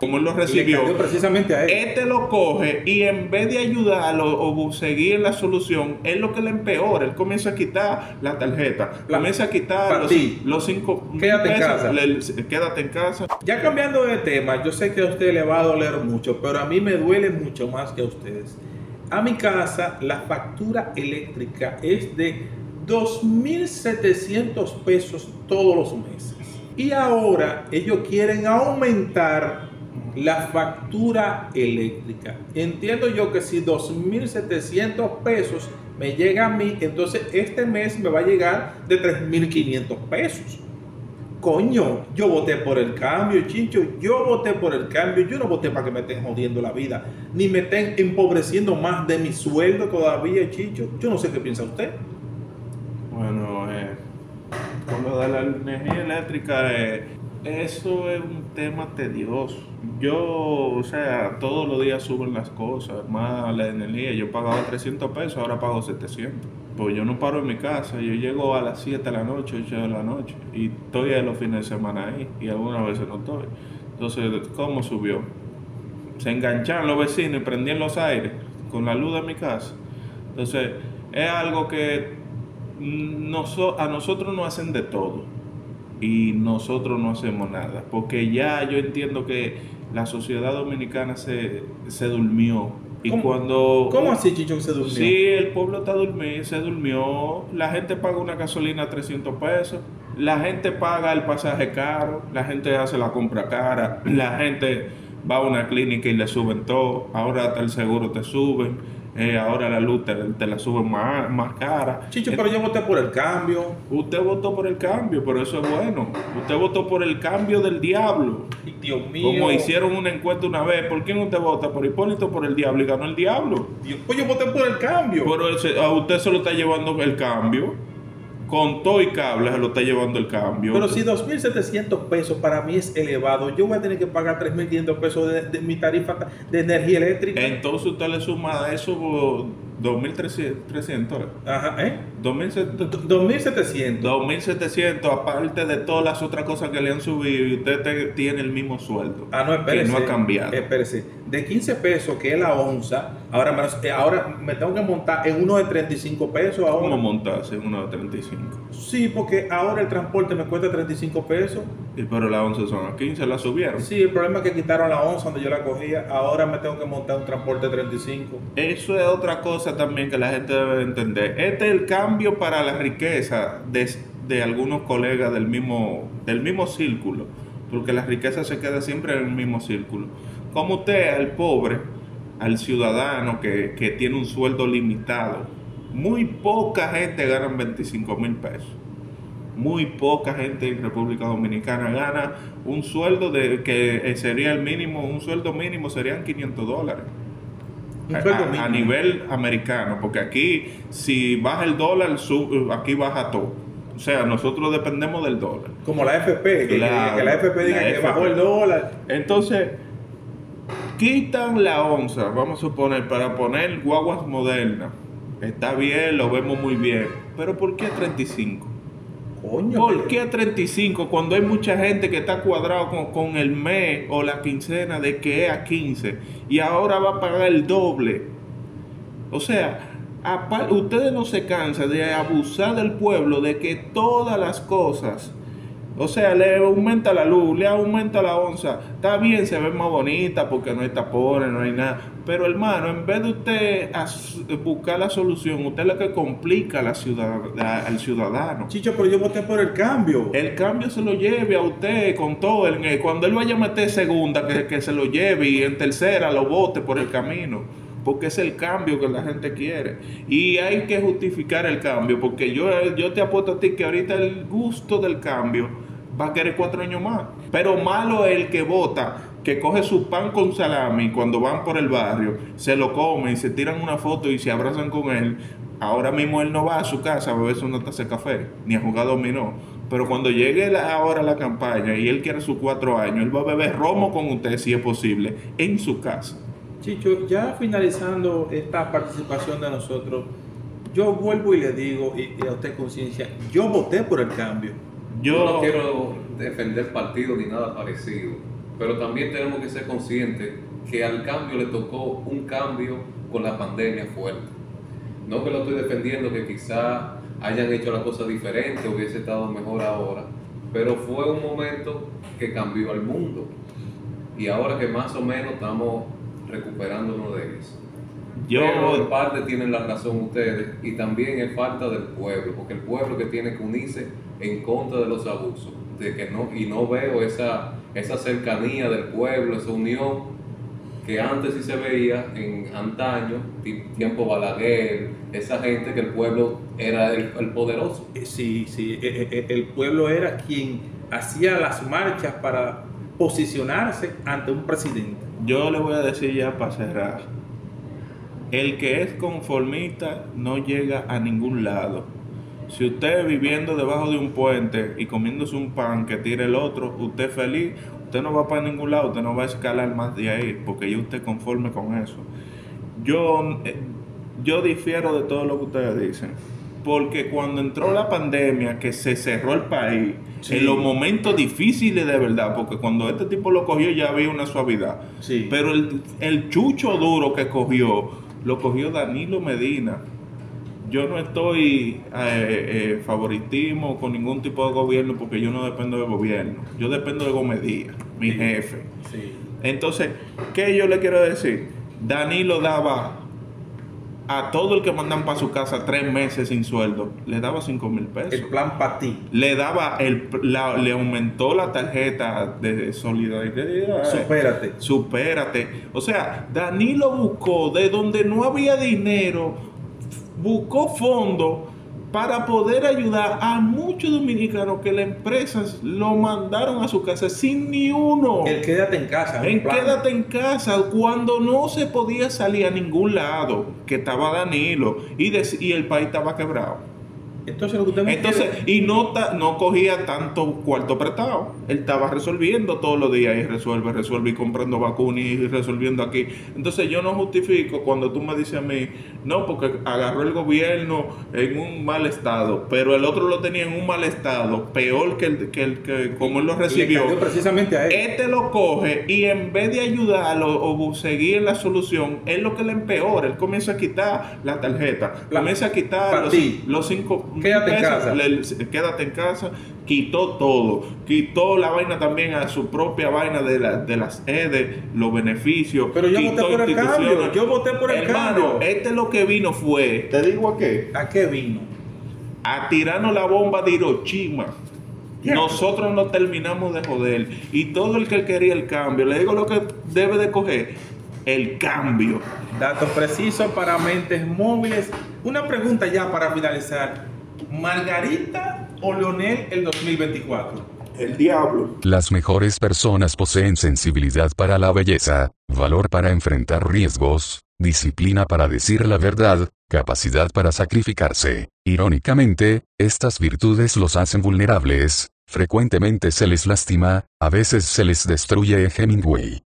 como él lo Le recibió, precisamente a él. este lo coge y en vez de ayudarlo o seguir la solución, es lo que le empeora. Él comienza a quitar la tarjeta, La- comienza a quitar los, los cinco Quédate en casa. le- quédate en casa. Ya cambiando de tema, yo sé que a usted le va a doler mucho, pero a mí me duele mucho más que a ustedes. A mi casa la factura eléctrica es de 2.700 pesos todos los meses. Y ahora ellos quieren aumentar la factura eléctrica. Entiendo yo que si 2.700 pesos me llega a mí, entonces este mes me va a llegar de 3.500 pesos. Coño, yo voté por el cambio, Chincho. Yo voté por el cambio. Yo no voté para que me estén jodiendo la vida, ni me estén empobreciendo más de mi sueldo todavía, Chincho. Yo no sé qué piensa usted. Bueno, eh, con lo de la energía eléctrica, eh, eso es un tema tedioso. Yo, o sea, todos los días suben las cosas, más la energía. Yo pagaba 300 pesos, ahora pago 700. Pues yo no paro en mi casa, yo llego a las 7 de la noche, 8 de la noche, y estoy ahí los fines de semana ahí, y algunas veces no estoy. Entonces, ¿cómo subió? Se engancharon los vecinos y prendían los aires con la luz de mi casa. Entonces, es algo que a nosotros nos hacen de todo y nosotros no hacemos nada. Porque ya yo entiendo que la sociedad dominicana se, se durmió. Y ¿Cómo- cuando... ¿Cómo así, Chicho, se durmió? Sí, el pueblo está durmiendo, se durmió. La gente paga una gasolina a 300 pesos. La gente paga el pasaje caro. La gente hace la compra cara. La gente va a una clínica y le suben todo. Ahora hasta el seguro te suben. Eh, ahora la luz te, te la suben más, más cara. Chicho, Eh, pero yo voté por el cambio. Usted votó por el cambio, pero eso es bueno. Usted votó por el cambio del diablo. Dios mío. Como hicieron una encuesta una vez, ¿por quién usted vota? Por Hipólito por el diablo y ganó el diablo. Dios, pues yo voté por el cambio. Pero ese- a usted se lo está llevando el cambio. Con todo y cable se lo está llevando el cambio. Pero si 2.700 pesos para mí es elevado, yo voy a tener que pagar 3.500 pesos de, de mi tarifa de energía eléctrica. Entonces usted le suma a eso 2.300. Ajá, ¿eh? 2.700. 2.700. 2.700, aparte de todas las otras cosas que le han subido, y usted te- tiene el mismo sueldo. Ah, no, espérese. Que no ha cambiado. Espérese. De 15 pesos, que es la onza, ahora me, ahora me tengo que montar en uno de 35 pesos ahora. ¿Cómo montarse en uno de 35? Sí, porque ahora el transporte me cuesta 35 pesos. Y pero las 11 son a 15, la subieron. Sí, el problema es que quitaron la onza donde yo la cogía. Ahora me tengo que montar un transporte de 35. Eso es otra cosa también que la gente debe de entender. Este es el cambio para la riqueza de, de algunos colegas del mismo, del mismo círculo, porque la riqueza se queda siempre en el mismo círculo. Como usted, al pobre, al ciudadano que, que tiene un sueldo limitado, muy poca gente gana 25 mil pesos. Muy poca gente en República Dominicana gana un sueldo de que eh, sería el mínimo, un sueldo mínimo serían 500 dólares Un a, a- nivel americano, porque aquí si baja el dólar, sub- aquí baja todo. O sea, nosotros dependemos del dólar. Como la FP, que, la FP diga la que FP. bajó el dólar. Entonces, quitan la onza, vamos a suponer, para poner guaguas modernas. Está bien, lo vemos muy bien. Pero ¿por qué 35? Coño. ¿Por qué 35 cuando hay mucha gente que está cuadrado con, con el mes o la quincena de que es a 15 y ahora va a pagar el doble? O sea, ustedes no se cansan de abusar del pueblo de que todas las cosas, o sea, le aumenta la luz, le aumenta la onza, está bien, se ve más bonita porque no hay tapones, no hay nada. Pero hermano, en vez de usted buscar la solución, usted es lo que complica la ciudad, al ciudadano. Chicho, pero yo voté por el cambio. El cambio se lo lleve a usted con todo. el- eh, cuando él vaya a meter segunda, que, que se lo lleve y en tercera lo vote por el camino. Porque es el cambio que la gente quiere. Y hay que justificar el cambio. Porque yo, yo te apuesto a ti que ahorita el gusto del cambio va a querer cuatro años más. Pero malo es el que vota, que coge su pan con salami cuando van por el barrio, se lo comen, se tiran una foto y se abrazan con él. Ahora mismo él no va a su casa a beberse una taza de café, ni a jugar dominó. Pero cuando llegue ahora la campaña y él quiere sus cuatro años, él va a beber romo con usted, si es posible, en su casa. Chicho, ya finalizando esta participación de nosotros, yo vuelvo y le digo, y a usted conciencia, yo voté por el cambio. Yo no quiero defender partido ni nada parecido, pero también tenemos que ser conscientes que al cambio le tocó un cambio con la pandemia fuerte. No que lo estoy defendiendo, que quizá hayan hecho la cosa diferente, hubiese estado mejor ahora, pero fue un momento que cambió al mundo. Y ahora que más o menos estamos recuperándonos de eso. Yo, Pero en parte tienen la razón ustedes y también es falta del pueblo, porque el pueblo que tiene que unirse en contra de los abusos, de que no y no veo esa esa cercanía del pueblo, esa unión que antes sí se veía en antaño, ti- tiempo Balaguer, esa gente que el pueblo era el, el poderoso. Eh, Sí, sí, eh, eh, el pueblo era quien hacía las marchas para posicionarse ante un presidente. yo le voy a decir ya para cerrar. El que es conformista no llega a ningún lado. Si usted viviendo debajo de un puente y comiéndose un pan que tire el otro, usted feliz, usted no va para ningún lado, usted no va a escalar más de ahí, porque ya usted conforme con eso. Yo, eh, yo difiero de todo lo que ustedes dicen, porque cuando entró la pandemia, que se cerró el país, Sí. en los momentos difíciles de verdad, porque cuando este tipo lo cogió ya había una suavidad. Sí. Pero el, el chucho duro que cogió, lo cogió Danilo Medina. Yo no estoy eh, eh, favoritismo con ningún tipo de gobierno porque yo no dependo del gobierno. Yo dependo de Gomedía, mi Sí. jefe. Sí. Entonces, ¿qué yo le quiero decir? Danilo daba a todo el que mandan para su casa tres meses sin sueldo, le daba cinco mil pesos El plan para ti. le daba el la- le aumentó la tarjeta de solidaridad Supérate. supérate o sea Danilo buscó de donde no había dinero buscó fondos para poder ayudar a muchos dominicanos que las empresas lo mandaron a su casa sin ni uno El quédate en casa. en plan. quédate en casa cuando no se podía salir a ningún lado que estaba Danilo y, dec- y el país estaba quebrado Entonces lo que usted me entonces, y no, ta- no cogía tanto cuarto prestado. Él estaba resolviendo todos los días y resuelve, resuelve y comprando vacunas y resolviendo aquí. Entonces yo no justifico cuando tú me dices a mí, no, porque agarró el gobierno en un mal estado, pero el otro lo tenía en un mal estado, peor que el que, el, que como él lo le recibió. cayó precisamente a él. Este lo coge y en vez de ayudarlo o seguir la solución, es lo que le empeora. Él comienza a quitar la tarjeta, comienza a quitar los cinco Quédate en casa. le- quédate en casa, quitó todo, quitó la vaina también a su propia vaina de, la- de las EDE, los beneficios. Pero yo quitó voté por el instituciones. cambio, yo voté por el Hermano, cambio. Este lo que vino fue, te digo a qué, ¿A qué vino? a tirarnos la bomba de Hiroshima. Nosotros no terminamos de joder. Y todo el que quería el cambio, le digo lo que debe de coger, el cambio. Datos precisos para mentes móviles. Una pregunta ya para finalizar. ¿Margarita o Leonel el 2024? El diablo. Las mejores personas poseen sensibilidad para la belleza, valor para enfrentar riesgos, disciplina para decir la verdad, capacidad para sacrificarse. Irónicamente, estas virtudes los hacen vulnerables, frecuentemente se les lastima, a veces se les destruye Hemingway.